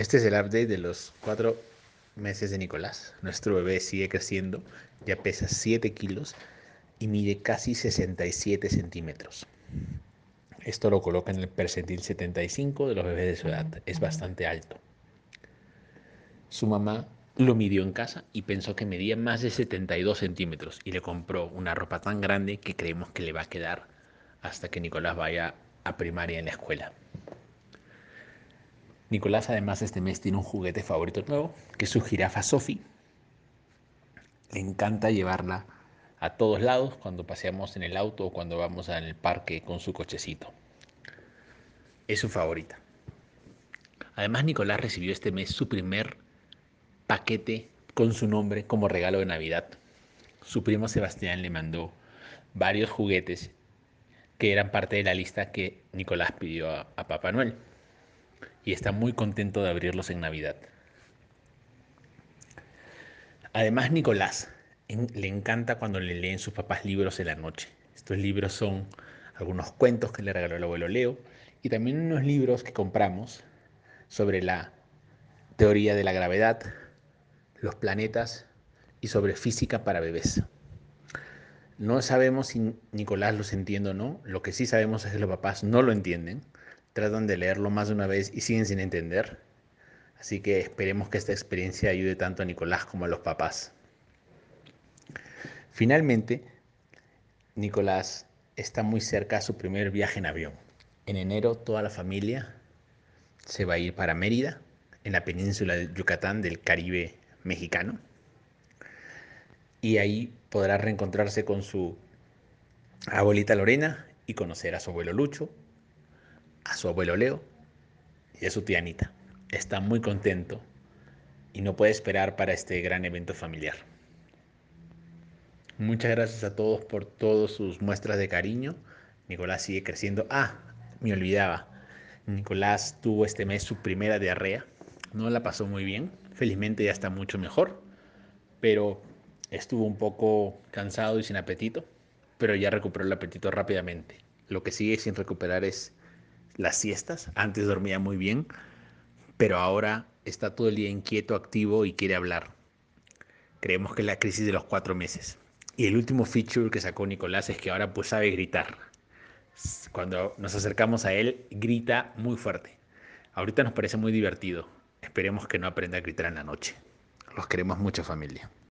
Este es el update de los cuatro meses de Nicolás. Nuestro bebé sigue creciendo, ya pesa 7 kilos y mide casi 67 centímetros. Esto lo coloca en el percentil 75 de los bebés de su edad. Es bastante alto. Su mamá lo midió en casa y pensó que medía más de 72 centímetros y le compró una ropa tan grande que creemos que le va a quedar hasta que Nicolás vaya a primaria en la escuela. Nicolás además este mes tiene un juguete favorito nuevo, que es su jirafa Sophie. Le encanta llevarla a todos lados cuando paseamos en el auto o cuando vamos al parque con su cochecito. Es su favorita. Además Nicolás recibió este mes su primer paquete con su nombre como regalo de Navidad. Su primo Sebastián le mandó varios juguetes que eran parte de la lista que Nicolás pidió a, a Papá Noel y está muy contento de abrirlos en Navidad. Además, Nicolás le encanta cuando le leen sus papás libros en la noche. Estos libros son algunos cuentos que le regaló el abuelo Leo y también unos libros que compramos sobre la teoría de la gravedad, los planetas y sobre física para bebés. No sabemos si Nicolás los entiende o no, lo que sí sabemos es que los papás no lo entienden tratan de leerlo más de una vez y siguen sin entender. Así que esperemos que esta experiencia ayude tanto a Nicolás como a los papás. Finalmente, Nicolás está muy cerca a su primer viaje en avión. En enero toda la familia se va a ir para Mérida, en la península de Yucatán del Caribe mexicano. Y ahí podrá reencontrarse con su abuelita Lorena y conocer a su abuelo Lucho, a su abuelo Leo y a su tía Anita. Está muy contento y no puede esperar para este gran evento familiar. Muchas gracias a todos por todas sus muestras de cariño. Nicolás sigue creciendo. Ah, me olvidaba. Nicolás tuvo este mes su primera diarrea. No la pasó muy bien. Felizmente ya está mucho mejor. Pero estuvo un poco cansado y sin apetito. Pero ya recuperó el apetito rápidamente. Lo que sigue sin recuperar es las siestas. Antes dormía muy bien, pero ahora está todo el día inquieto, activo y quiere hablar. Creemos que es la crisis de los cuatro meses. Y el último feature que sacó Nicolás es que ahora pues sabe gritar. Cuando nos acercamos a él, grita muy fuerte. Ahorita nos parece muy divertido. Esperemos que no aprenda a gritar en la noche. Los queremos mucho familia.